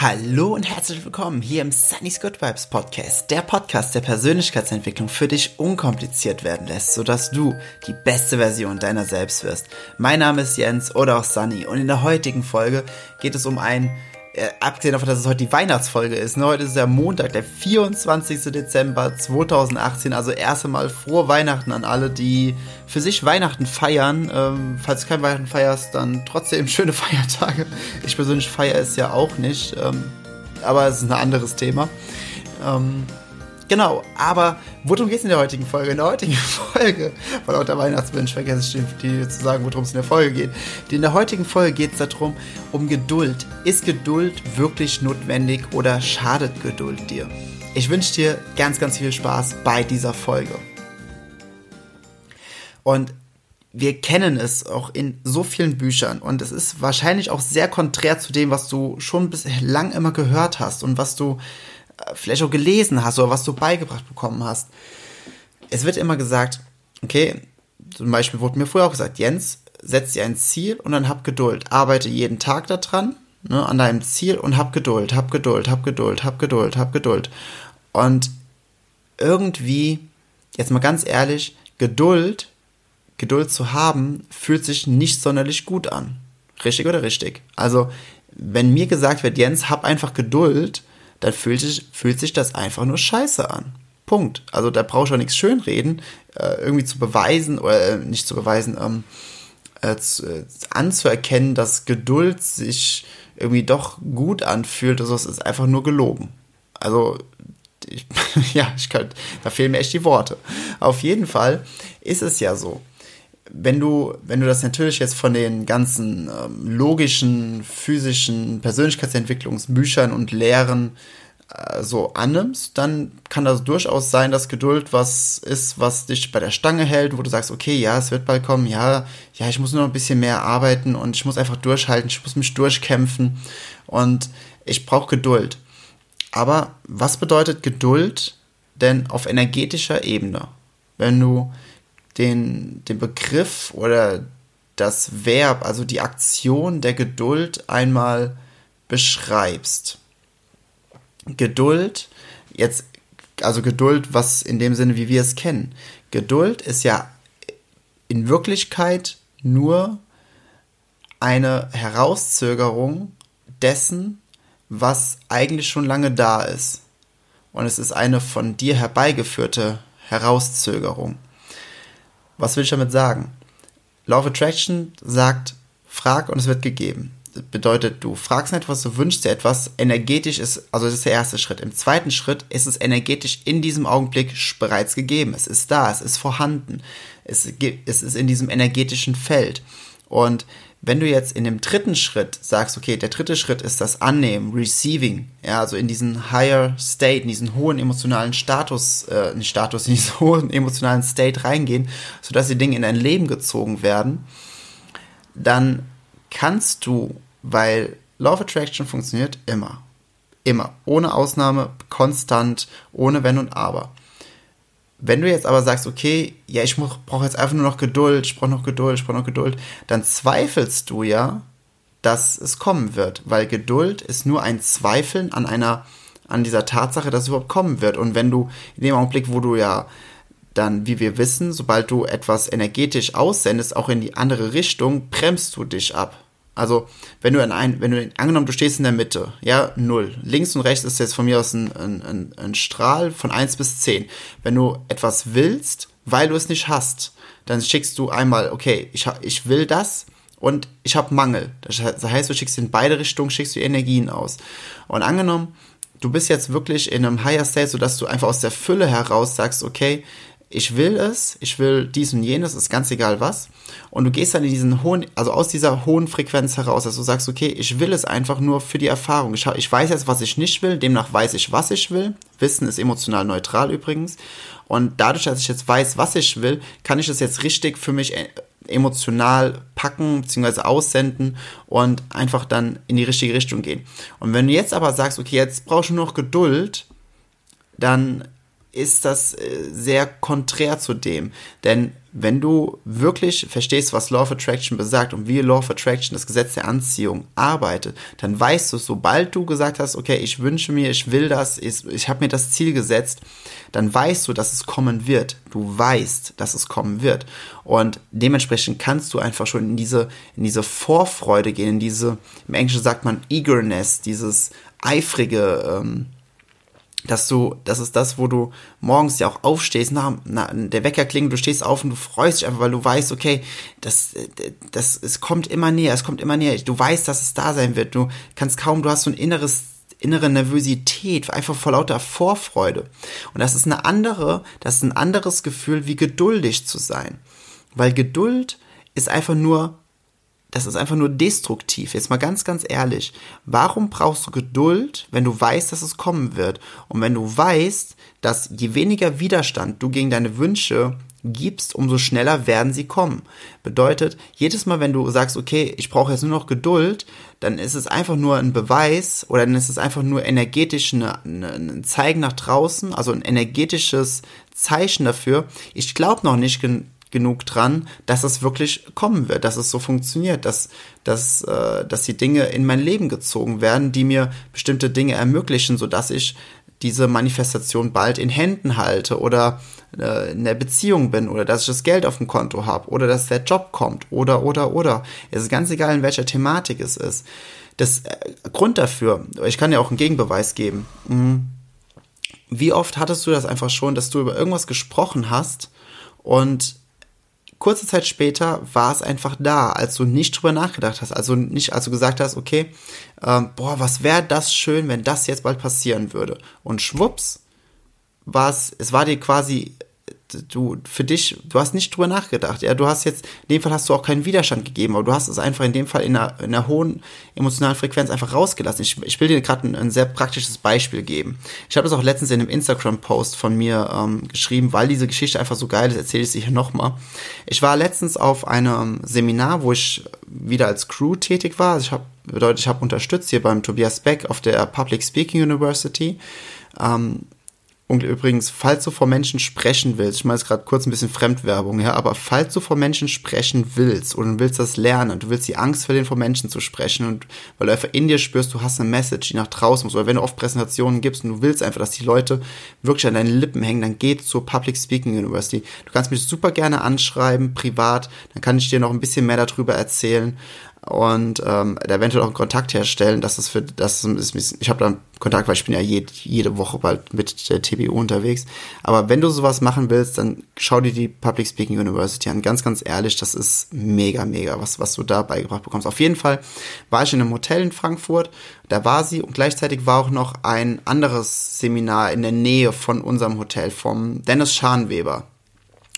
Hallo und herzlich willkommen hier im Sunny's Good Vibes Podcast, der Podcast der Persönlichkeitsentwicklung für dich unkompliziert werden lässt, sodass du die beste Version deiner selbst wirst. Mein Name ist Jens oder auch Sunny und in der heutigen Folge geht es um ein äh, abgesehen davon, dass es heute die Weihnachtsfolge ist, ne, heute ist ja Montag, der 24. Dezember 2018, also erst einmal frohe Weihnachten an alle, die für sich Weihnachten feiern. Ähm, falls du kein Weihnachten feierst, dann trotzdem schöne Feiertage. Ich persönlich feiere es ja auch nicht, ähm, aber es ist ein anderes Thema. Ähm, Genau, aber worum geht es in der heutigen Folge? In der heutigen Folge, weil auch der Weihnachtsmensch vergesse ich dir zu sagen, worum es in der Folge geht. In der heutigen Folge geht es darum, um Geduld. Ist Geduld wirklich notwendig oder schadet Geduld dir? Ich wünsche dir ganz, ganz viel Spaß bei dieser Folge. Und wir kennen es auch in so vielen Büchern und es ist wahrscheinlich auch sehr konträr zu dem, was du schon bislang immer gehört hast und was du vielleicht auch gelesen hast oder was du beigebracht bekommen hast. Es wird immer gesagt, okay, zum Beispiel wurde mir früher auch gesagt, Jens, setz dir ein Ziel und dann hab Geduld. Arbeite jeden Tag daran, ne, an deinem Ziel und hab Geduld, hab Geduld, hab Geduld, hab Geduld, hab Geduld. Und irgendwie, jetzt mal ganz ehrlich, Geduld, Geduld zu haben, fühlt sich nicht sonderlich gut an. Richtig oder richtig? Also, wenn mir gesagt wird, Jens, hab einfach Geduld, dann fühlt sich, fühlt sich das einfach nur scheiße an. Punkt. Also da brauchst du auch nichts schönreden, äh, irgendwie zu beweisen oder äh, nicht zu beweisen, ähm, äh, zu, äh, anzuerkennen, dass Geduld sich irgendwie doch gut anfühlt. Also es ist einfach nur gelogen. Also ich, ja, ich kann, da fehlen mir echt die Worte. Auf jeden Fall ist es ja so. Wenn du, wenn du das natürlich jetzt von den ganzen ähm, logischen, physischen Persönlichkeitsentwicklungsbüchern und Lehren äh, so annimmst, dann kann das durchaus sein, dass Geduld was ist, was dich bei der Stange hält, wo du sagst, okay, ja, es wird bald kommen, ja, ja, ich muss nur ein bisschen mehr arbeiten und ich muss einfach durchhalten, ich muss mich durchkämpfen und ich brauche Geduld. Aber was bedeutet Geduld denn auf energetischer Ebene? Wenn du den, den Begriff oder das Verb, also die Aktion der Geduld einmal beschreibst. Geduld, jetzt, also Geduld, was in dem Sinne, wie wir es kennen. Geduld ist ja in Wirklichkeit nur eine Herauszögerung dessen, was eigentlich schon lange da ist. Und es ist eine von dir herbeigeführte Herauszögerung. Was will ich damit sagen? Law of Attraction sagt, frag und es wird gegeben bedeutet, du fragst nicht, was du wünschst dir etwas, energetisch ist, also das ist der erste Schritt. Im zweiten Schritt ist es energetisch in diesem Augenblick bereits gegeben. Es ist da, es ist vorhanden. Es, es ist in diesem energetischen Feld. Und wenn du jetzt in dem dritten Schritt sagst, okay, der dritte Schritt ist das Annehmen, Receiving, ja, also in diesen higher state, in diesen hohen emotionalen Status, äh, nicht Status, in diesen hohen emotionalen State reingehen, sodass die Dinge in dein Leben gezogen werden, dann kannst du weil Law of Attraction funktioniert immer. Immer. Ohne Ausnahme, konstant, ohne Wenn und Aber. Wenn du jetzt aber sagst, okay, ja, ich brauche jetzt einfach nur noch Geduld, ich brauche noch Geduld, ich brauche noch Geduld, dann zweifelst du ja, dass es kommen wird, weil Geduld ist nur ein Zweifeln an einer, an dieser Tatsache, dass es überhaupt kommen wird. Und wenn du in dem Augenblick, wo du ja dann, wie wir wissen, sobald du etwas energetisch aussendest, auch in die andere Richtung, bremst du dich ab. Also, wenn du in ein, wenn du, angenommen, du stehst in der Mitte, ja, null. Links und rechts ist jetzt von mir aus ein, ein, ein Strahl von eins bis zehn. Wenn du etwas willst, weil du es nicht hast, dann schickst du einmal, okay, ich, ich will das und ich habe Mangel. Das heißt, du schickst in beide Richtungen, schickst du Energien aus. Und angenommen, du bist jetzt wirklich in einem Higher State, sodass du einfach aus der Fülle heraus sagst, okay, ich will es, ich will dies und jenes, ist ganz egal was. Und du gehst dann in diesen hohen, also aus dieser hohen Frequenz heraus, dass du sagst, okay, ich will es einfach nur für die Erfahrung. Ich, ich weiß jetzt, was ich nicht will, demnach weiß ich, was ich will. Wissen ist emotional neutral übrigens. Und dadurch, dass ich jetzt weiß, was ich will, kann ich es jetzt richtig für mich äh, emotional packen bzw. aussenden und einfach dann in die richtige Richtung gehen. Und wenn du jetzt aber sagst, okay, jetzt brauchst du nur noch Geduld, dann ist das äh, sehr konträr zu dem. Denn wenn du wirklich verstehst, was Law of Attraction besagt und wie Law of Attraction, das Gesetz der Anziehung, arbeitet, dann weißt du, sobald du gesagt hast, okay, ich wünsche mir, ich will das, ich, ich habe mir das Ziel gesetzt, dann weißt du, dass es kommen wird. Du weißt, dass es kommen wird. Und dementsprechend kannst du einfach schon in diese, in diese Vorfreude gehen, in diese, im Englischen sagt man Eagerness, dieses eifrige, ähm, dass du, das ist das, wo du morgens ja auch aufstehst, na, na, der Wecker klingt, du stehst auf und du freust dich einfach, weil du weißt, okay, das, das, es kommt immer näher, es kommt immer näher, du weißt, dass es da sein wird, du kannst kaum, du hast so ein inneres, innere Nervosität, einfach vor lauter Vorfreude. Und das ist eine andere, das ist ein anderes Gefühl, wie geduldig zu sein. Weil Geduld ist einfach nur das ist einfach nur destruktiv. Jetzt mal ganz, ganz ehrlich. Warum brauchst du Geduld, wenn du weißt, dass es kommen wird? Und wenn du weißt, dass je weniger Widerstand du gegen deine Wünsche gibst, umso schneller werden sie kommen. Bedeutet, jedes Mal, wenn du sagst, okay, ich brauche jetzt nur noch Geduld, dann ist es einfach nur ein Beweis oder dann ist es einfach nur energetisch eine, eine, ein Zeigen nach draußen, also ein energetisches Zeichen dafür. Ich glaube noch nicht genug dran, dass es wirklich kommen wird, dass es so funktioniert, dass, dass, äh, dass die Dinge in mein Leben gezogen werden, die mir bestimmte Dinge ermöglichen, sodass ich diese Manifestation bald in Händen halte oder äh, in der Beziehung bin oder dass ich das Geld auf dem Konto habe oder dass der Job kommt oder oder oder. Es ist ganz egal, in welcher Thematik es ist. Das äh, Grund dafür, ich kann ja auch einen Gegenbeweis geben. Mhm. Wie oft hattest du das einfach schon, dass du über irgendwas gesprochen hast und kurze Zeit später war es einfach da, als du nicht drüber nachgedacht hast. Also nicht, als du gesagt hast, okay, ähm, boah, was wäre das schön, wenn das jetzt bald passieren würde. Und schwupps, war es, es war dir quasi du für dich, du hast nicht drüber nachgedacht. Ja, du hast jetzt, in dem Fall hast du auch keinen Widerstand gegeben, aber du hast es einfach in dem Fall in einer, in einer hohen emotionalen Frequenz einfach rausgelassen. Ich, ich will dir gerade ein, ein, sehr praktisches Beispiel geben. Ich habe das auch letztens in einem Instagram-Post von mir ähm, geschrieben, weil diese Geschichte einfach so geil ist, erzähle ich sie hier nochmal. Ich war letztens auf einem Seminar, wo ich wieder als Crew tätig war. Also ich habe bedeutet, ich habe unterstützt hier beim Tobias Beck auf der Public Speaking University. Ähm, und übrigens, falls du vor Menschen sprechen willst, ich meine jetzt gerade kurz ein bisschen Fremdwerbung, ja, aber falls du vor Menschen sprechen willst und willst das lernen und du willst die Angst verlieren, vor Menschen zu sprechen und weil du einfach in dir spürst, du hast eine Message, die nach draußen muss, oder wenn du oft Präsentationen gibst und du willst einfach, dass die Leute wirklich an deinen Lippen hängen, dann geh zur Public Speaking University. Du kannst mich super gerne anschreiben, privat, dann kann ich dir noch ein bisschen mehr darüber erzählen und ähm, eventuell auch einen Kontakt herstellen. Das ist für das ist, ich habe da Kontakt, weil ich bin ja jede, jede Woche bald mit der TBU unterwegs. Aber wenn du sowas machen willst, dann schau dir die Public Speaking University an. Ganz, ganz ehrlich, das ist mega, mega, was, was du da beigebracht bekommst. Auf jeden Fall war ich in einem Hotel in Frankfurt, da war sie und gleichzeitig war auch noch ein anderes Seminar in der Nähe von unserem Hotel vom Dennis Scharnweber.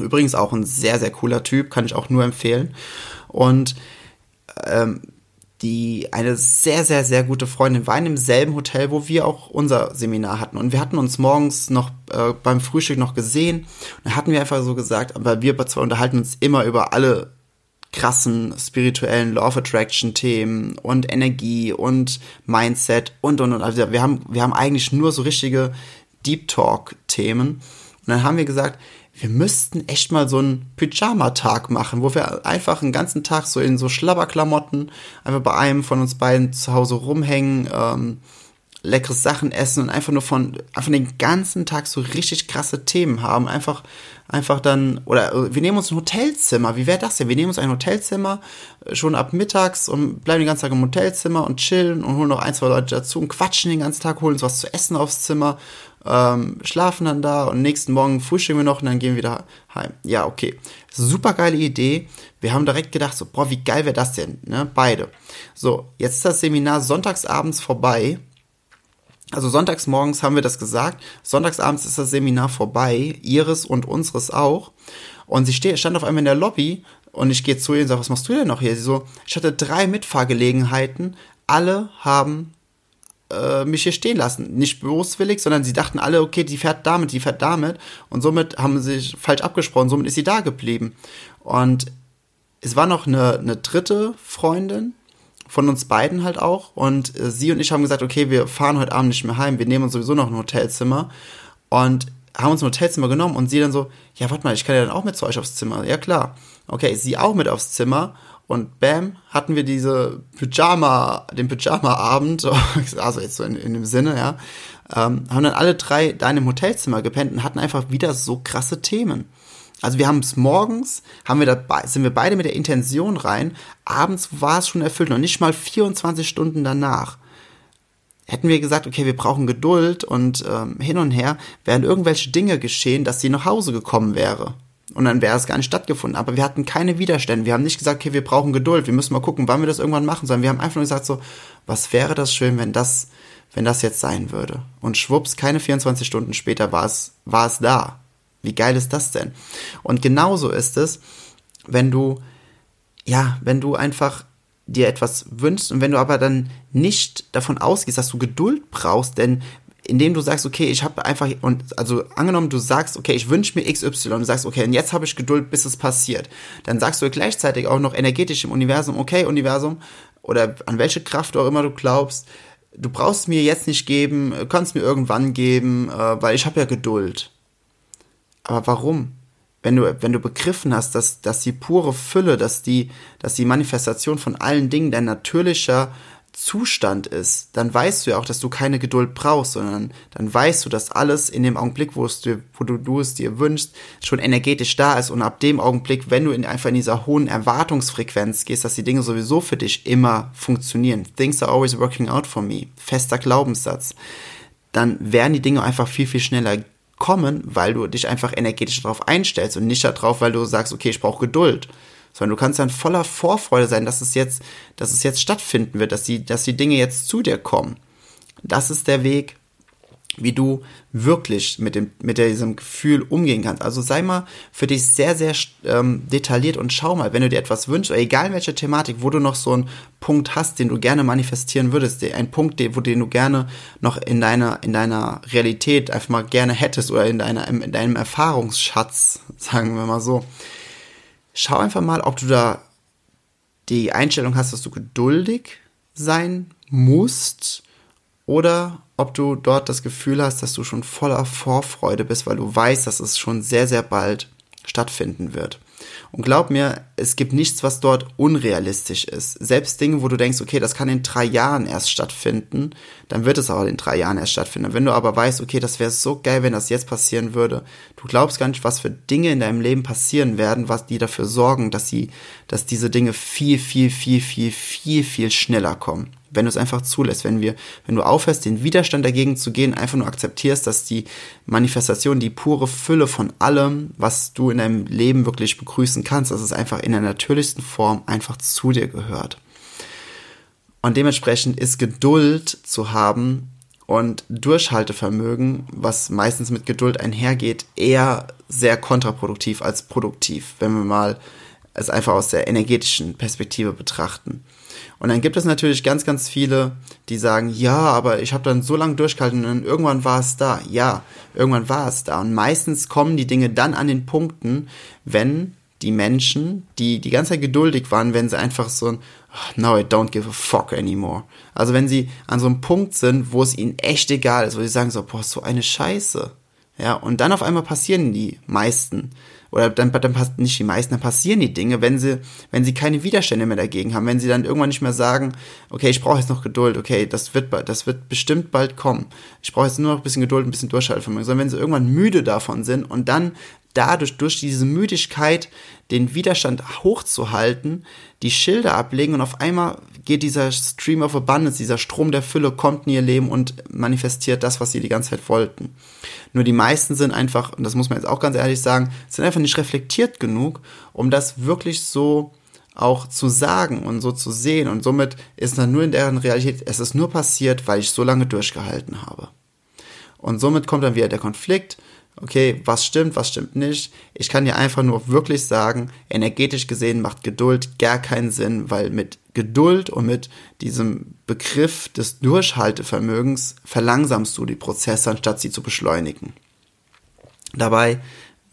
Übrigens auch ein sehr, sehr cooler Typ, kann ich auch nur empfehlen. Und ähm, die eine sehr, sehr, sehr gute Freundin war in demselben Hotel, wo wir auch unser Seminar hatten. Und wir hatten uns morgens noch äh, beim Frühstück noch gesehen. Und da hatten wir einfach so gesagt, aber wir zwei unterhalten uns immer über alle krassen spirituellen Law of Attraction Themen und Energie und Mindset und und und. Also wir haben, wir haben eigentlich nur so richtige Deep Talk Themen. Und dann haben wir gesagt, wir müssten echt mal so einen Pyjama-Tag machen, wo wir einfach einen ganzen Tag so in so Schlabberklamotten einfach bei einem von uns beiden zu Hause rumhängen, ähm, leckeres Sachen essen und einfach nur von, einfach den ganzen Tag so richtig krasse Themen haben. Einfach, einfach dann, oder äh, wir nehmen uns ein Hotelzimmer. Wie wäre das denn? Wir nehmen uns ein Hotelzimmer äh, schon ab mittags und bleiben den ganzen Tag im Hotelzimmer und chillen und holen noch ein, zwei Leute dazu und quatschen den ganzen Tag, holen uns was zu essen aufs Zimmer ähm, schlafen dann da und nächsten Morgen frühstücken wir noch und dann gehen wir wieder heim. Ja, okay. Super geile Idee. Wir haben direkt gedacht, so, boah, wie geil wäre das denn? Ne? Beide. So, jetzt ist das Seminar sonntagsabends vorbei. Also sonntags morgens haben wir das gesagt. Sonntagsabends ist das Seminar vorbei. Ihres und unseres auch. Und sie steht, stand auf einmal in der Lobby und ich gehe zu ihr und sage, was machst du denn noch hier? Sie so, ich hatte drei Mitfahrgelegenheiten. Alle haben äh, mich hier stehen lassen. Nicht boswillig, sondern sie dachten alle, okay, die fährt damit, die fährt damit. Und somit haben sie sich falsch abgesprochen, somit ist sie da geblieben. Und es war noch eine, eine dritte Freundin, von uns beiden halt auch. Und äh, sie und ich haben gesagt, okay, wir fahren heute Abend nicht mehr heim, wir nehmen uns sowieso noch ein Hotelzimmer. Und haben uns ein Hotelzimmer genommen und sie dann so, ja, warte mal, ich kann ja dann auch mit zu euch aufs Zimmer. Ja, klar. Okay, sie auch mit aufs Zimmer und bam, hatten wir diese Pyjama, den Pyjama-Abend, also jetzt so in, in dem Sinne, ja, ähm, haben dann alle drei da in einem Hotelzimmer gepennt und hatten einfach wieder so krasse Themen. Also wir haben es morgens, haben wir dabei, sind wir beide mit der Intention rein, abends war es schon erfüllt, noch nicht mal 24 Stunden danach. Hätten wir gesagt, okay, wir brauchen Geduld und ähm, hin und her, wären irgendwelche Dinge geschehen, dass sie nach Hause gekommen wäre. Und dann wäre es gar nicht stattgefunden. Aber wir hatten keine Widerstände. Wir haben nicht gesagt, okay, wir brauchen Geduld, wir müssen mal gucken, wann wir das irgendwann machen, sondern wir haben einfach nur gesagt so, was wäre das schön, wenn das, wenn das jetzt sein würde. Und schwupps, keine 24 Stunden später war es, war es da. Wie geil ist das denn? Und genauso ist es, wenn du, ja, wenn du einfach dir etwas wünschst und wenn du aber dann nicht davon ausgehst, dass du Geduld brauchst, denn indem du sagst, okay, ich habe einfach, und also angenommen, du sagst, okay, ich wünsche mir XY, du sagst, okay, und jetzt habe ich Geduld, bis es passiert, dann sagst du gleichzeitig auch noch energetisch im Universum, okay, Universum, oder an welche Kraft auch immer du glaubst, du brauchst mir jetzt nicht geben, kannst mir irgendwann geben, äh, weil ich habe ja Geduld. Aber warum? Wenn du, wenn du begriffen hast, dass, dass die pure Fülle, dass die, dass die Manifestation von allen Dingen dein natürlicher Zustand ist, dann weißt du ja auch, dass du keine Geduld brauchst, sondern dann weißt du, dass alles in dem Augenblick, wo, es dir, wo du, du es dir wünschst, schon energetisch da ist und ab dem Augenblick, wenn du in, einfach in dieser hohen Erwartungsfrequenz gehst, dass die Dinge sowieso für dich immer funktionieren. Things are always working out for me. Fester Glaubenssatz. Dann werden die Dinge einfach viel, viel schneller kommen, weil du dich einfach energetisch darauf einstellst und nicht darauf, weil du sagst, okay, ich brauche Geduld sondern du kannst dann voller Vorfreude sein, dass es jetzt, dass es jetzt stattfinden wird, dass die, dass die Dinge jetzt zu dir kommen. Das ist der Weg, wie du wirklich mit dem mit diesem Gefühl umgehen kannst. Also sei mal für dich sehr sehr ähm, detailliert und schau mal, wenn du dir etwas wünschst, oder egal welche Thematik, wo du noch so einen Punkt hast, den du gerne manifestieren würdest, ein Punkt, den, wo den du gerne noch in deiner in deiner Realität einfach mal gerne hättest oder in deiner in deinem Erfahrungsschatz, sagen wir mal so schau einfach mal, ob du da die Einstellung hast, dass du geduldig sein musst oder ob du dort das Gefühl hast, dass du schon voller Vorfreude bist, weil du weißt, dass es schon sehr, sehr bald stattfinden wird. Und glaub mir, es gibt nichts, was dort unrealistisch ist. Selbst Dinge, wo du denkst, okay, das kann in drei Jahren erst stattfinden, dann wird es auch in drei Jahren erst stattfinden. Wenn du aber weißt, okay, das wäre so geil, wenn das jetzt passieren würde, du glaubst gar nicht, was für Dinge in deinem Leben passieren werden, was die dafür sorgen, dass sie, dass diese Dinge viel, viel, viel, viel, viel, viel schneller kommen wenn du es einfach zulässt, wenn wir, wenn du aufhörst, den Widerstand dagegen zu gehen, einfach nur akzeptierst, dass die Manifestation, die pure Fülle von allem, was du in deinem Leben wirklich begrüßen kannst, dass es einfach in der natürlichsten Form einfach zu dir gehört. Und dementsprechend ist Geduld zu haben und Durchhaltevermögen, was meistens mit Geduld einhergeht, eher sehr kontraproduktiv als produktiv, wenn wir mal es einfach aus der energetischen Perspektive betrachten. Und dann gibt es natürlich ganz, ganz viele, die sagen, ja, aber ich habe dann so lange durchgehalten und irgendwann war es da. Ja, irgendwann war es da. Und meistens kommen die Dinge dann an den Punkten, wenn die Menschen, die die ganze Zeit geduldig waren, wenn sie einfach so ein oh, No, I don't give a fuck anymore. Also wenn sie an so einem Punkt sind, wo es ihnen echt egal ist, wo sie sagen so, boah, so eine Scheiße. Ja, und dann auf einmal passieren die meisten oder dann, dann passt nicht die meisten, dann passieren die Dinge, wenn sie, wenn sie keine Widerstände mehr dagegen haben, wenn sie dann irgendwann nicht mehr sagen, okay, ich brauche jetzt noch Geduld, okay, das wird bald, das wird bestimmt bald kommen. Ich brauche jetzt nur noch ein bisschen Geduld, ein bisschen Durchhaltevermögen, sondern wenn sie irgendwann müde davon sind und dann dadurch, durch diese Müdigkeit, den Widerstand hochzuhalten, die Schilder ablegen und auf einmal geht dieser Stream of Abundance, dieser Strom der Fülle kommt in ihr Leben und manifestiert das, was sie die ganze Zeit wollten. Nur die meisten sind einfach, und das muss man jetzt auch ganz ehrlich sagen, sind einfach nicht reflektiert genug, um das wirklich so auch zu sagen und so zu sehen. Und somit ist dann nur in deren Realität, es ist nur passiert, weil ich so lange durchgehalten habe. Und somit kommt dann wieder der Konflikt okay, was stimmt, was stimmt nicht. Ich kann dir einfach nur wirklich sagen, energetisch gesehen macht Geduld gar keinen Sinn, weil mit Geduld und mit diesem Begriff des Durchhaltevermögens verlangsamst du die Prozesse, anstatt sie zu beschleunigen. Dabei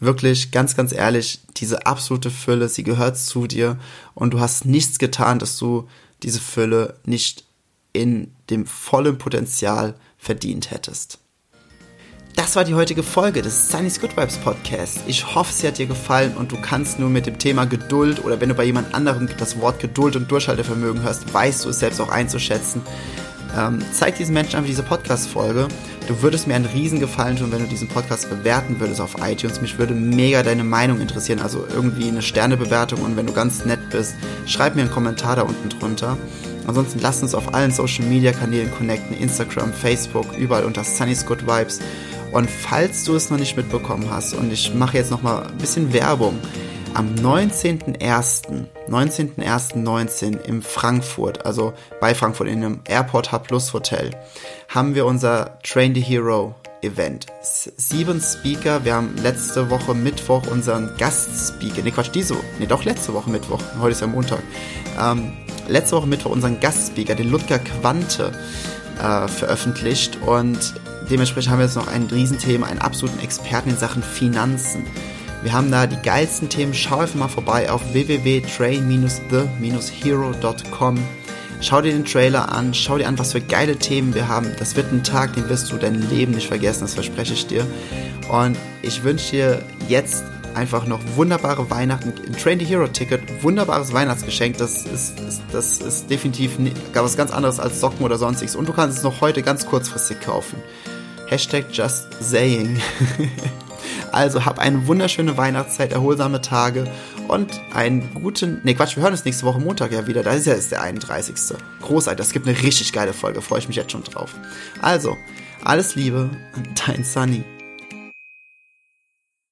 wirklich ganz, ganz ehrlich, diese absolute Fülle, sie gehört zu dir und du hast nichts getan, dass du diese Fülle nicht in dem vollen Potenzial verdient hättest. Das war die heutige Folge des Sunny's Good Vibes Podcast. Ich hoffe, sie hat dir gefallen und du kannst nur mit dem Thema Geduld oder wenn du bei jemand anderem das Wort Geduld und Durchhaltevermögen hörst, weißt du es selbst auch einzuschätzen. Ähm, zeig diesen Menschen einfach diese Podcast-Folge. Du würdest mir einen Riesengefallen tun, wenn du diesen Podcast bewerten würdest auf iTunes. Mich würde mega deine Meinung interessieren, also irgendwie eine Sternebewertung und wenn du ganz nett bist, schreib mir einen Kommentar da unten drunter. Ansonsten lass uns auf allen Social Media Kanälen connecten, Instagram, Facebook, überall unter Sunny's Good Vibes. Und falls du es noch nicht mitbekommen hast, und ich mache jetzt noch mal ein bisschen Werbung, am 19.01. 19.01.19 im Frankfurt, also bei Frankfurt in einem Airport Hub Plus Hotel, haben wir unser Train the Hero Event. Sieben Speaker. Wir haben letzte Woche Mittwoch unseren Gastspeaker. Ne, Quatsch, diese Woche. Ne, doch letzte Woche Mittwoch. Heute ist ja Montag. Ähm, letzte Woche Mittwoch unseren Gastspeaker, den Ludger Quante, äh, veröffentlicht. Und dementsprechend haben wir jetzt noch ein Riesenthema, einen absoluten Experten in Sachen Finanzen. Wir haben da die geilsten Themen. Schau einfach mal vorbei auf www.train-the-hero.com. Schau dir den Trailer an, schau dir an, was für geile Themen wir haben. Das wird ein Tag, den wirst du dein Leben nicht vergessen, das verspreche ich dir. Und ich wünsche dir jetzt einfach noch wunderbare Weihnachten. Ein Train the Hero Ticket, wunderbares Weihnachtsgeschenk. Das ist, das ist definitiv was ganz anderes als Socken oder sonstiges. Und du kannst es noch heute ganz kurzfristig kaufen. Hashtag just saying. also hab eine wunderschöne Weihnachtszeit, erholsame Tage und einen guten. Ne, Quatsch, wir hören uns nächste Woche Montag ja wieder. Das ist ja jetzt der 31. Großartig, das gibt eine richtig geile Folge. Freue ich mich jetzt schon drauf. Also, alles Liebe, dein Sunny.